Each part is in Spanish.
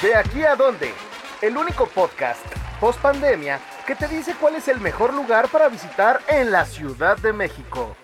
De aquí a dónde, el único podcast post pandemia que te dice cuál es el mejor lugar para visitar en la Ciudad de México.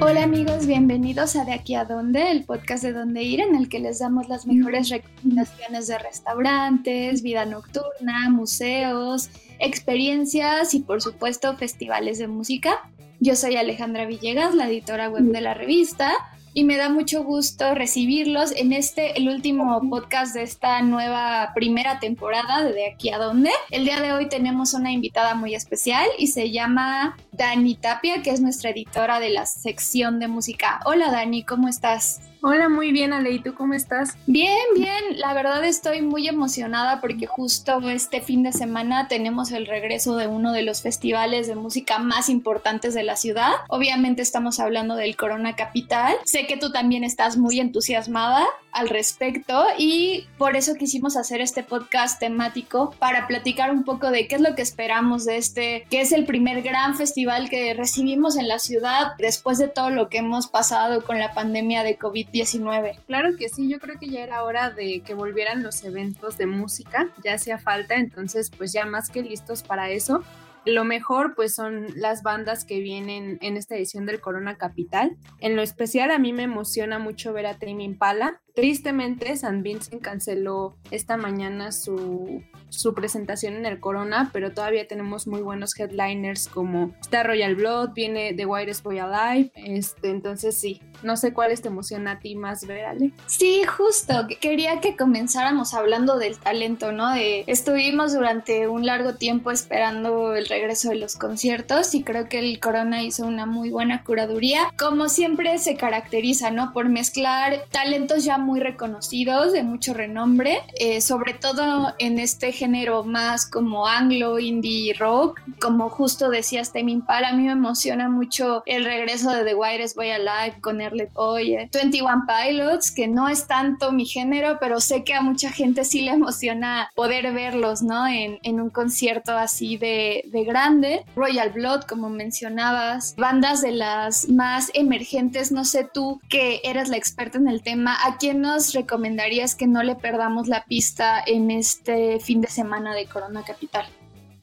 Hola amigos, bienvenidos a De aquí a dónde, el podcast de dónde ir en el que les damos las mejores recomendaciones de restaurantes, vida nocturna, museos, experiencias y por supuesto festivales de música. Yo soy Alejandra Villegas, la editora web de la revista y me da mucho gusto recibirlos en este, el último podcast de esta nueva primera temporada de De aquí a dónde. El día de hoy tenemos una invitada muy especial y se llama Dani Tapia, que es nuestra editora de la sección de música. Hola Dani, ¿cómo estás? Hola, muy bien, Ale. ¿Y tú cómo estás? Bien, bien. La verdad estoy muy emocionada porque justo este fin de semana tenemos el regreso de uno de los festivales de música más importantes de la ciudad. Obviamente estamos hablando del Corona Capital. Sé que tú también estás muy entusiasmada al respecto y por eso quisimos hacer este podcast temático para platicar un poco de qué es lo que esperamos de este, que es el primer gran festival que recibimos en la ciudad después de todo lo que hemos pasado con la pandemia de COVID. 19. Claro que sí, yo creo que ya era hora de que volvieran los eventos de música, ya hacía falta, entonces pues ya más que listos para eso. Lo mejor pues son las bandas que vienen en esta edición del Corona Capital. En lo especial a mí me emociona mucho ver a Tame Impala. Tristemente San Vincent canceló esta mañana su, su presentación en el Corona, pero todavía tenemos muy buenos headliners como está Royal Blood, viene The Wireless Boy Alive, este, entonces sí, no sé cuáles te emociona a ti más ver, Ale. Sí, justo, quería que comenzáramos hablando del talento, ¿no? Estuvimos durante un largo tiempo esperando el regreso de los conciertos y creo que el Corona hizo una muy buena curaduría. Como siempre se caracteriza, ¿no? Por mezclar talentos ya muy reconocidos, de mucho renombre, eh, sobre todo en este género más como anglo, indie rock, como justo decías Tame Impala, a mí me emociona mucho el regreso de The Wireless Boy Alive con Erlet Oye, 21 Pilots, que no es tanto mi género, pero sé que a mucha gente sí le emociona poder verlos, ¿no? En, en un concierto así de, de grande. Royal Blood, como mencionabas, bandas de las más emergentes, no sé tú que eres la experta en el tema, ¿a quién nos recomendarías que no le perdamos la pista en este fin de semana de Corona Capital?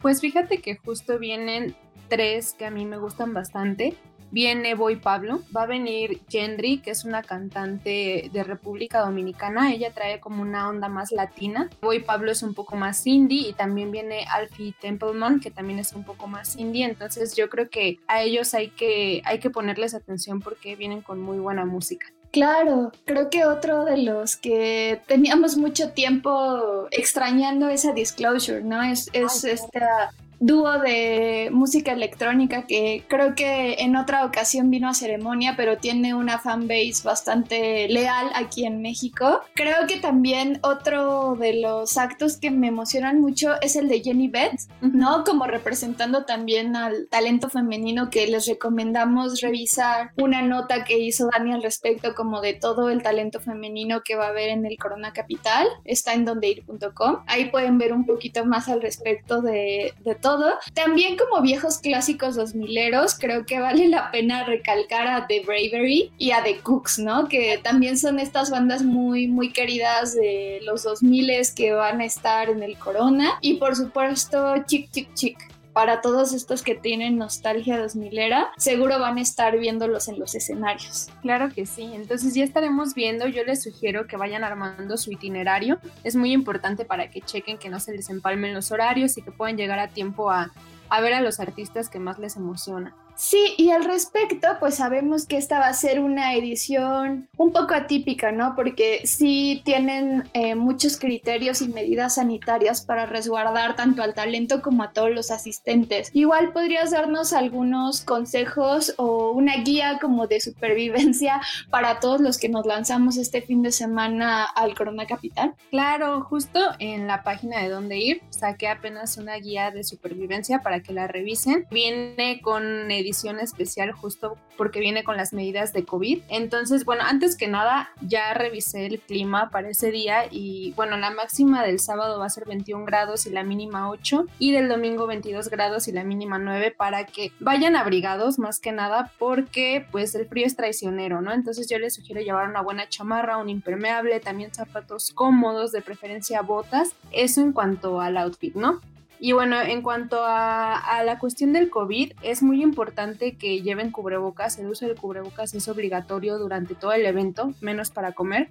Pues fíjate que justo vienen tres que a mí me gustan bastante. Viene Boy Pablo, va a venir Gendry, que es una cantante de República Dominicana, ella trae como una onda más latina. Boy Pablo es un poco más indie y también viene Alfie Templeman, que también es un poco más indie, entonces yo creo que a ellos hay que, hay que ponerles atención porque vienen con muy buena música. Claro, creo que otro de los que teníamos mucho tiempo extrañando esa disclosure, ¿no? Es, es esta dúo de música electrónica que creo que en otra ocasión vino a ceremonia, pero tiene una fanbase bastante leal aquí en México. Creo que también otro de los actos que me emocionan mucho es el de Jenny Beth, ¿no? Como representando también al talento femenino que les recomendamos revisar una nota que hizo Dani al respecto como de todo el talento femenino que va a haber en el Corona Capital. Está en dondeir.com. Ahí pueden ver un poquito más al respecto de, de todo también como viejos clásicos dos mileros, creo que vale la pena recalcar a The Bravery y a The Cooks, ¿no? Que también son estas bandas muy, muy queridas de los 2000 que van a estar en el Corona. Y por supuesto, Chick Chick Chick para todos estos que tienen nostalgia 2000 era, seguro van a estar viéndolos en los escenarios. Claro que sí, entonces ya estaremos viendo, yo les sugiero que vayan armando su itinerario, es muy importante para que chequen que no se les empalmen los horarios y que puedan llegar a tiempo a, a ver a los artistas que más les emociona. Sí, y al respecto, pues sabemos que esta va a ser una edición un poco atípica, ¿no? Porque sí tienen eh, muchos criterios y medidas sanitarias para resguardar tanto al talento como a todos los asistentes. Igual podrías darnos algunos consejos o una guía como de supervivencia para todos los que nos lanzamos este fin de semana al Corona Capital. Claro, justo en la página de dónde ir saqué apenas una guía de supervivencia para que la revisen. Viene con edición especial justo porque viene con las medidas de COVID. Entonces, bueno, antes que nada, ya revisé el clima para ese día y bueno, la máxima del sábado va a ser 21 grados y la mínima 8 y del domingo 22 grados y la mínima 9 para que vayan abrigados más que nada porque pues el frío es traicionero, ¿no? Entonces yo les sugiero llevar una buena chamarra, un impermeable, también zapatos cómodos, de preferencia botas. Eso en cuanto al outfit, ¿no? Y bueno, en cuanto a, la cuestión del COVID, es muy importante que lleven cubrebocas. El uso del cubrebocas es obligatorio durante todo el evento, menos para comer.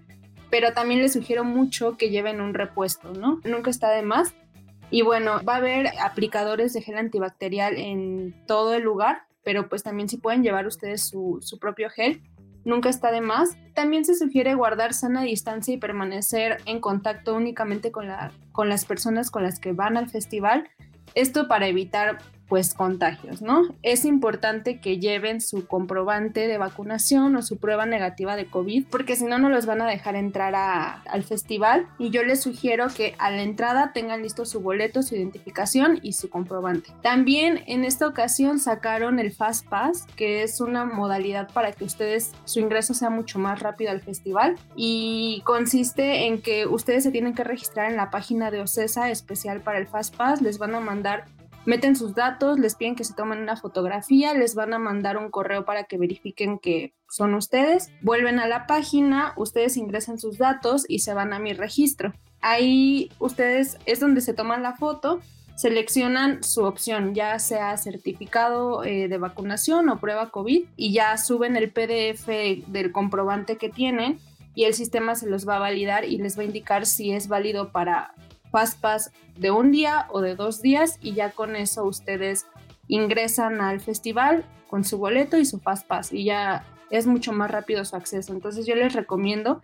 Pero también les sugiero mucho que lleven un repuesto, ¿no? Nunca está de más. Y bueno, va a haber aplicadores de gel antibacterial en todo el lugar, pero pues también si pueden llevar ustedes su, su propio gel nunca está de más. También se sugiere guardar sana distancia y permanecer en contacto únicamente con, la, con las personas con las que van al festival. Esto para evitar pues contagios, ¿no? Es importante que lleven su comprobante de vacunación o su prueba negativa de COVID, porque si no, no los van a dejar entrar al festival. Y yo les sugiero que a la entrada tengan listo su boleto, su identificación y su comprobante. También en esta ocasión sacaron el Fast Pass, que es una modalidad para que ustedes su ingreso sea mucho más rápido al festival y consiste en que ustedes se tienen que registrar en la página de OCESA especial para el Fast Pass, les van a mandar meten sus datos, les piden que se tomen una fotografía, les van a mandar un correo para que verifiquen que son ustedes, vuelven a la página, ustedes ingresan sus datos y se van a mi registro. Ahí ustedes es donde se toman la foto, seleccionan su opción, ya sea certificado eh, de vacunación o prueba COVID y ya suben el PDF del comprobante que tienen y el sistema se los va a validar y les va a indicar si es válido para Fast Pass de un día o de dos días y ya con eso ustedes ingresan al festival con su boleto y su Fast Pass y ya es mucho más rápido su acceso. Entonces yo les recomiendo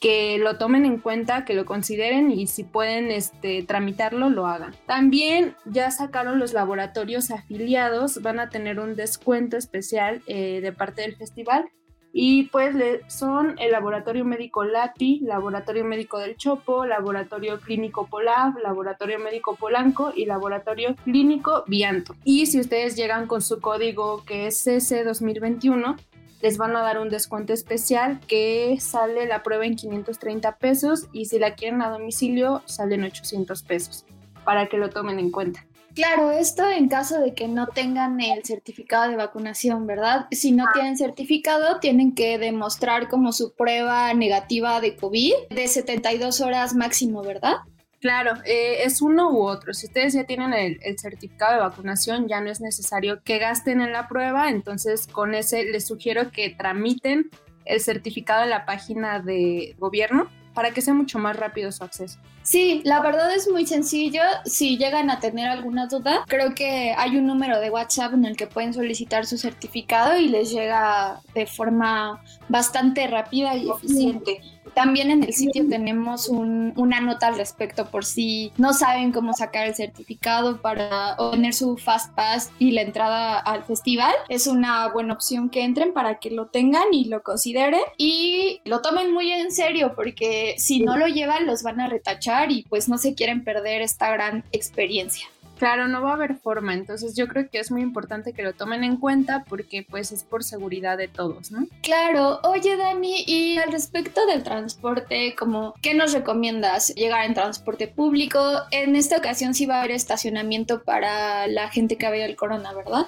que lo tomen en cuenta, que lo consideren y si pueden este, tramitarlo, lo hagan. También ya sacaron los laboratorios afiliados, van a tener un descuento especial eh, de parte del festival y pues son el Laboratorio Médico LATI, Laboratorio Médico del Chopo, Laboratorio Clínico Polav, Laboratorio Médico Polanco y Laboratorio Clínico Vianto. Y si ustedes llegan con su código que es CC 2021, les van a dar un descuento especial que sale la prueba en 530 pesos y si la quieren a domicilio salen 800 pesos para que lo tomen en cuenta. Claro, esto en caso de que no tengan el certificado de vacunación, ¿verdad? Si no tienen certificado, tienen que demostrar como su prueba negativa de COVID de 72 horas máximo, ¿verdad? Claro, eh, es uno u otro. Si ustedes ya tienen el, el, certificado de vacunación, ya no es necesario que gasten en la prueba, entonces con ese les sugiero que tramiten el certificado en la página de gobierno para que sea mucho más rápido su acceso. Sí, la verdad es muy sencillo. Si llegan a tener alguna duda, creo que hay un número de WhatsApp en el que pueden solicitar su certificado y les llega de forma bastante rápida y eficiente. También en el sitio tenemos una nota al respecto por si no saben cómo sacar el certificado para obtener su Fast Pass y la entrada al festival. Es una buena opción que entren para que lo tengan y lo consideren y lo tomen muy en serio porque si no lo llevan los van a retachar y pues no se quieren perder esta gran experiencia. Claro, no va a haber forma, entonces yo creo que es muy importante que lo tomen en cuenta porque pues es por seguridad de todos, ¿no? Claro, oye Dani, y al respecto del transporte, como ¿qué nos recomiendas? ¿Llegar en transporte público? En esta ocasión sí va a haber estacionamiento para la gente que había el corona, ¿verdad?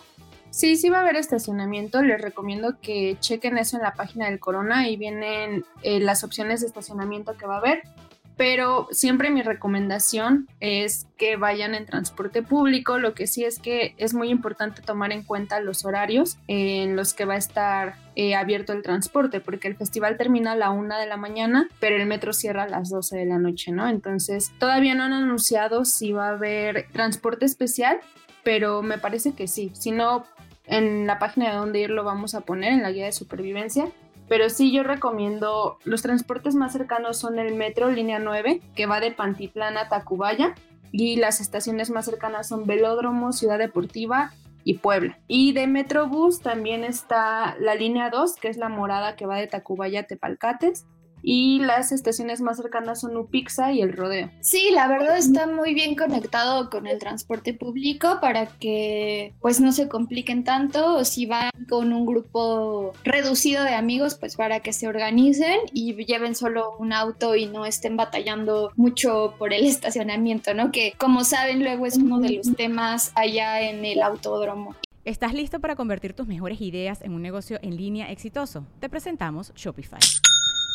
Sí, sí va a haber estacionamiento. Les recomiendo que chequen eso en la página del Corona y vienen eh, las opciones de estacionamiento que va a haber pero siempre mi recomendación es que vayan en transporte público. Lo que sí es que es muy importante tomar en cuenta los horarios en los que va a estar eh, abierto el transporte, porque el festival termina a la una de la mañana, pero el metro cierra a las 12 de la noche, ¿no? Entonces todavía no han anunciado si va a haber transporte especial, pero me parece que sí. Si no, en la página de donde ir lo vamos a poner en la guía de supervivencia pero sí, yo recomiendo, los transportes más cercanos son el metro línea 9, que va de Pantitlán a Tacubaya, y las estaciones más cercanas son Velódromo, Ciudad Deportiva y Puebla. Y de Metrobús también está la línea 2, que es la morada que va de Tacubaya a Tepalcates, y las estaciones más cercanas son Upixa y el Rodeo. Sí, la verdad está muy bien conectado con el transporte público para que pues no se compliquen tanto o si van con un grupo reducido de amigos pues para que se organicen y lleven solo un auto y no estén batallando mucho por el estacionamiento, ¿no? Que como saben luego es uno de los temas allá en el autódromo. ¿Estás listo para convertir tus mejores ideas en un negocio en línea exitoso? Te presentamos Shopify.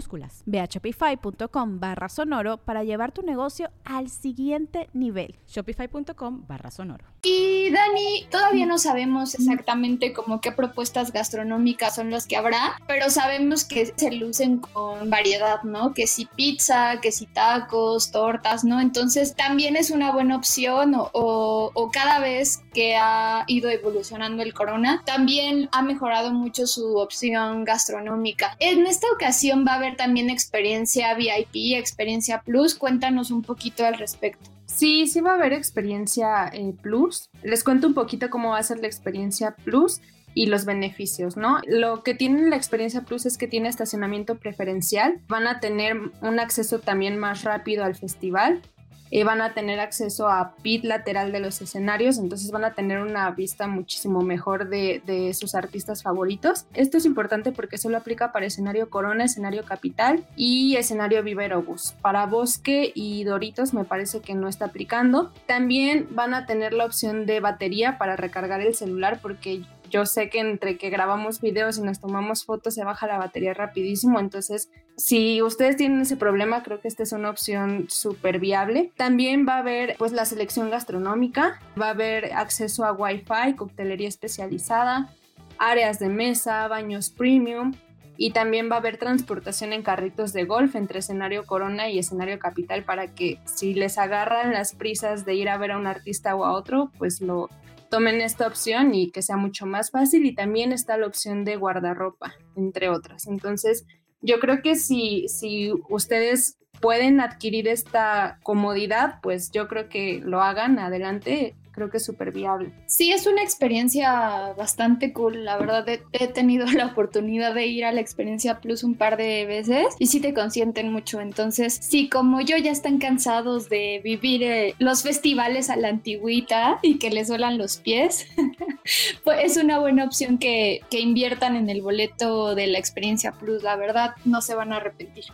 minúsculas Ve a shopify.com barra sonoro para llevar tu negocio al siguiente nivel. Shopify.com barra sonoro. Y Dani, todavía no sabemos exactamente como qué propuestas gastronómicas son las que habrá, pero sabemos que se lucen con variedad, ¿no? Que si pizza, que si tacos, tortas, ¿no? Entonces también es una buena opción o, o cada vez que ha ido evolucionando el corona, también ha mejorado mucho su opción gastronómica. En esta ocasión va a haber también experiencia VIP, experiencia Plus. Cuéntanos un poquito al respecto. Sí, sí va a haber experiencia eh, Plus. Les cuento un poquito cómo va a ser la experiencia Plus y los beneficios, ¿no? Lo que tiene la experiencia Plus es que tiene estacionamiento preferencial, van a tener un acceso también más rápido al festival, eh, van a tener acceso a pit lateral de los escenarios, entonces van a tener una vista muchísimo mejor de, de, sus artistas favoritos. Esto es importante porque solo aplica para escenario Corona, escenario Capital y escenario Viverobus. Para Bosque y Doritos me parece que no está aplicando. También van a tener la opción de batería para recargar el celular porque yo sé que entre que grabamos videos y nos tomamos fotos se baja la batería rapidísimo, entonces si ustedes tienen ese problema, creo que esta es una opción súper viable. También va a haber pues la selección gastronómica, va a haber acceso a Wi-Fi, coctelería especializada, áreas de mesa, baños premium, y también va a haber transportación en carritos de golf entre escenario Corona y escenario Capital para que si les agarran las prisas de ir a ver a un artista o a otro, pues lo tomen esta opción y que sea mucho más fácil y también está la opción de guardarropa, entre otras. Entonces, yo creo que si, si ustedes pueden adquirir esta comodidad, pues yo creo que lo hagan adelante creo que es súper viable. Sí, es una experiencia bastante cool, la verdad he, tenido la oportunidad de ir a la experiencia Plus un par de veces y sí te consienten mucho, entonces sí, como yo ya están cansados de vivir eh, los festivales a la antigüita y que les duelan los pies, pues es una buena opción que, que inviertan en el boleto de la experiencia Plus, la verdad no se van a arrepentir.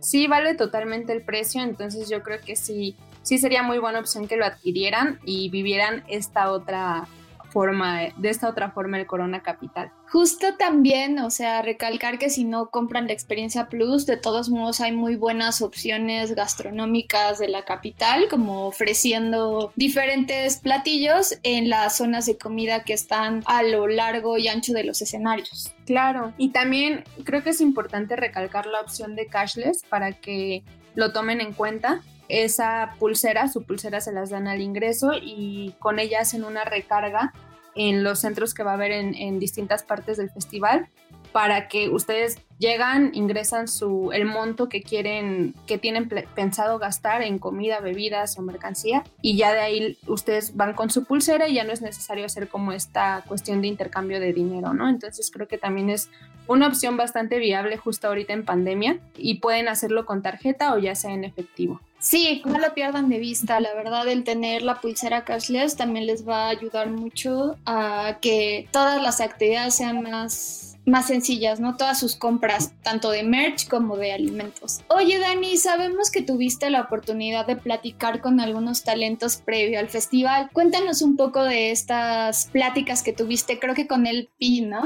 Sí, vale totalmente el precio, entonces yo creo que sí sí sería muy buena opción que lo adquirieran y vivieran esta otra forma, de esta otra forma el Corona Capital. Justo también, o sea, recalcar que si no compran la experiencia Plus, de todos modos hay muy buenas opciones gastronómicas de la capital, como ofreciendo diferentes platillos en las zonas de comida que están a lo largo y ancho de los escenarios. Claro, y también creo que es importante recalcar la opción de cashless para que lo tomen en cuenta esa pulsera, su pulsera se las dan al ingreso y con ella hacen una recarga en los centros que va a haber en, distintas partes del festival para que ustedes llegan, ingresan su, el monto que quieren, que tienen pensado gastar en comida, bebidas o mercancía y ya de ahí ustedes van con su pulsera y ya no es necesario hacer como esta cuestión de intercambio de dinero, ¿no? Entonces creo que también es una opción bastante viable justo ahorita en pandemia y pueden hacerlo con tarjeta o ya sea en efectivo. Sí, no lo pierdan de vista. La verdad, el tener la pulsera cashless también les va a ayudar mucho a que todas las actividades sean más, más sencillas, ¿no? Todas sus compras, tanto de merch como de alimentos. Oye, Dani, sabemos que tuviste la oportunidad de platicar con algunos talentos previo al festival. Cuéntanos un poco de estas pláticas que tuviste, creo que con el Pi, ¿no?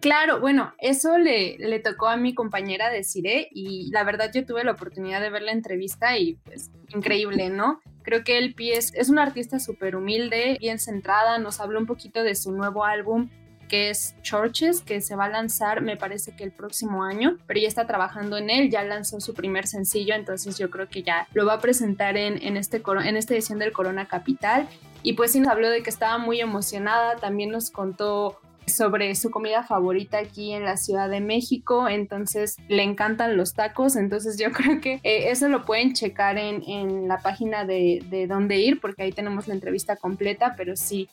Claro, bueno, eso le, le tocó a mi compañera de Cire y la verdad yo tuve la oportunidad de ver la entrevista y pues increíble, ¿no? Creo que el es, es una artista súper humilde, bien centrada, nos habló un poquito de su nuevo álbum que es Churches, que se va a lanzar me parece que el próximo año, pero ya está trabajando en él, ya lanzó su primer sencillo, entonces yo creo que ya lo va a presentar en, en, este, en esta edición del Corona Capital. Y pues sí nos habló de que estaba muy emocionada, también nos contó sobre su comida favorita aquí en la Ciudad de México, entonces le encantan los tacos, entonces yo creo que eh, eso lo pueden checar en, en la página de, de dónde ir, porque ahí tenemos la entrevista completa, pero sí,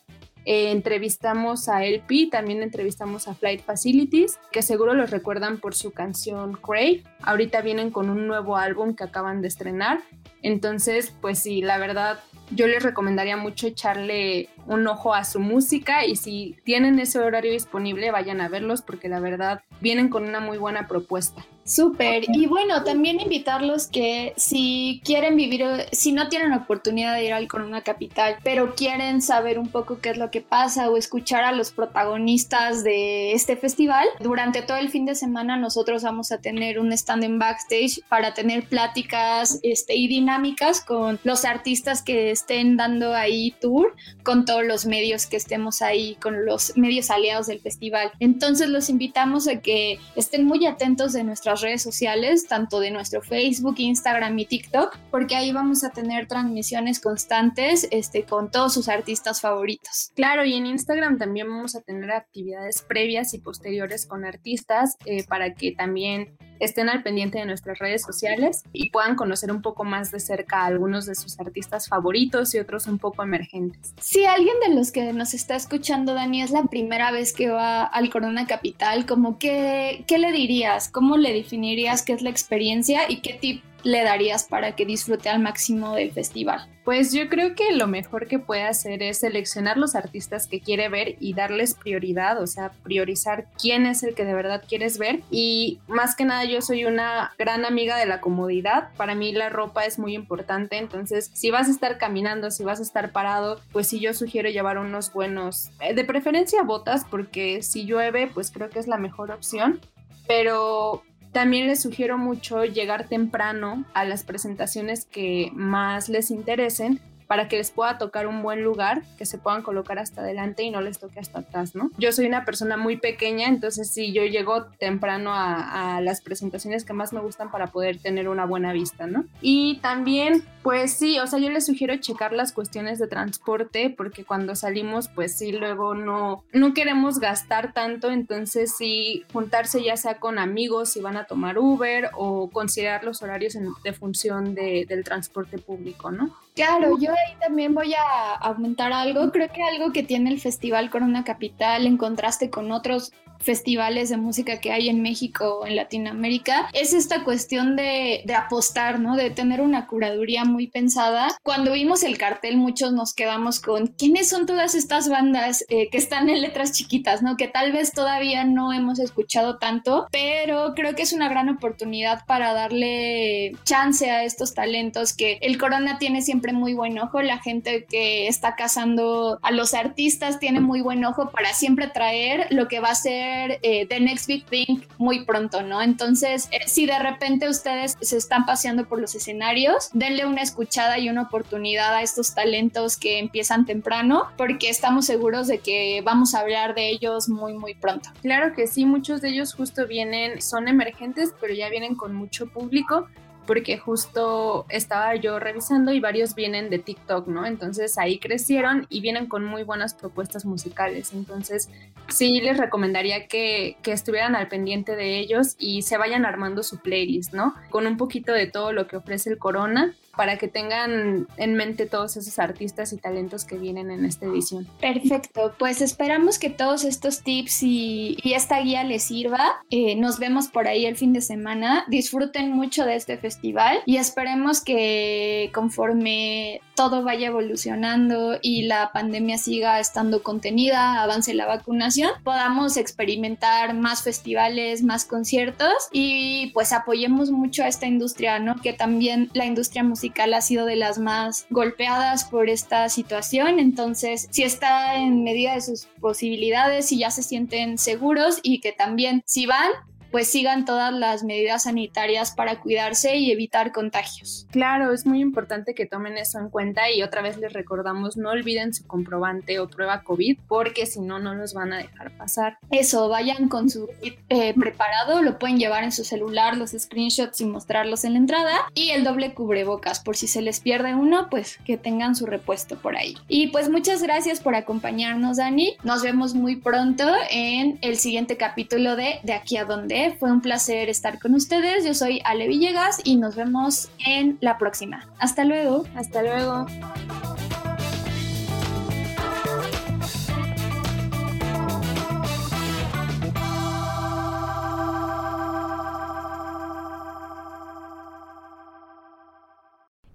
eh, entrevistamos a LP, también entrevistamos a Flight Facilities, que seguro los recuerdan por su canción Crave. Ahorita vienen con un nuevo álbum que acaban de estrenar. Entonces, pues sí, la verdad, yo les recomendaría mucho echarle un ojo a su música y si tienen ese horario disponible, vayan a verlos porque la verdad vienen con una muy buena propuesta. Súper. Y bueno, también invitarlos que si quieren vivir, si no tienen oportunidad de ir al Corona Capital, pero quieren saber un poco qué es lo que pasa o escuchar a los protagonistas de este festival, durante todo el fin de semana nosotros vamos a tener un stand en backstage para tener pláticas este, y dinámicas con los artistas que estén dando ahí tour, con todos los medios que estemos ahí, con los medios aliados del festival. Entonces los invitamos a que estén muy atentos de nuestras redes sociales, tanto de nuestro Facebook, Instagram y TikTok, porque ahí vamos a tener transmisiones constantes este, con todos sus artistas favoritos. Claro, y en Instagram también vamos a tener actividades previas y posteriores con artistas eh, para que también estén al pendiente de nuestras redes sociales y puedan conocer un poco más de cerca a algunos de sus artistas favoritos y otros un poco emergentes. Si alguien de los que nos está escuchando, Dani, es la primera vez que va al Corona Capital, como que, ¿qué le dirías? ¿Cómo le definirías qué es la experiencia y qué tipo le darías para que disfrute al máximo del festival? Pues yo creo que lo mejor que puede hacer es seleccionar los artistas que quiere ver y darles prioridad, o sea, priorizar quién es el que de verdad quieres ver. Y más que nada yo soy una gran amiga de la comodidad. Para mí la ropa es muy importante, entonces si vas a estar caminando, si vas a estar parado, pues sí yo sugiero llevar unos buenos, eh, de preferencia botas, porque si llueve, pues creo que es la mejor opción. Pero también les sugiero mucho llegar temprano a las presentaciones que más les interesen para que les pueda tocar un buen lugar, que se puedan colocar hasta adelante y no les toque hasta atrás, ¿no? Yo soy una persona muy pequeña, entonces sí, yo llego temprano a, las presentaciones que más me gustan para poder tener una buena vista, ¿no? Y también, pues sí, o sea, yo les sugiero checar las cuestiones de transporte, porque cuando salimos, pues sí, luego no, no queremos gastar tanto, entonces sí, juntarse ya sea con amigos si van a tomar Uber o considerar los horarios en, de función de, del transporte público, ¿no? Claro, yo ahí también voy a aumentar algo. Creo que algo que tiene el Festival Corona Capital en contraste con otros festivales de música que hay en México o en Latinoamérica es esta cuestión de, de, apostar, ¿no? De tener una curaduría muy pensada. Cuando vimos el cartel muchos nos quedamos con quiénes son todas estas bandas eh, que están en letras chiquitas, ¿no? Que tal vez todavía no hemos escuchado tanto, pero creo que es una gran oportunidad para darle chance a estos talentos que el Corona tiene siempre muy buen ojo, la gente que está cazando a los artistas tiene muy buen ojo para siempre traer lo que va a ser eh, The Next Big Thing muy pronto, ¿no? Entonces, eh, si de repente ustedes se están paseando por los escenarios, denle una escuchada y una oportunidad a estos talentos que empiezan temprano, porque estamos seguros de que vamos a hablar de ellos muy, muy pronto. Claro que sí, muchos de ellos justo vienen, son emergentes, pero ya vienen con mucho público porque justo estaba yo revisando y varios vienen de TikTok, ¿no? Entonces ahí crecieron y vienen con muy buenas propuestas musicales. Entonces sí les recomendaría que, que estuvieran al pendiente de ellos y se vayan armando su playlist, ¿no? Con un poquito de todo lo que ofrece el Corona para que tengan en mente todos esos artistas y talentos que vienen en esta edición. Perfecto, pues esperamos que todos estos tips y, esta guía les sirva. Eh, nos vemos por ahí el fin de semana. Disfruten mucho de este festival y esperemos que conforme todo vaya evolucionando y la pandemia siga estando contenida, avance la vacunación, podamos experimentar más festivales, más conciertos y pues apoyemos mucho a esta industria, ¿no? Que también la industria musical ha sido de las más golpeadas por esta situación, entonces si está en medida de sus posibilidades, si ya se sienten seguros y que también si van, pues sigan todas las medidas sanitarias para cuidarse y evitar contagios. Claro, es muy importante que tomen eso en cuenta y otra vez les recordamos, no olviden su comprobante o prueba COVID porque si no, no los van a dejar pasar. Eso, vayan con su kit eh, preparado, lo pueden llevar en su celular, los screenshots y mostrarlos en la entrada y el doble cubrebocas por si se les pierde uno, pues que tengan su repuesto por ahí. Y pues muchas gracias por acompañarnos, Dani. Nos vemos muy pronto en el siguiente capítulo de De aquí a donde fue un placer estar con ustedes. Yo soy Ale Villegas y nos vemos en la próxima. Hasta luego. Hasta luego.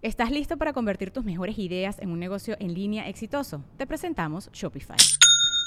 ¿Estás listo para convertir tus mejores ideas en un negocio en línea exitoso? Te presentamos Shopify.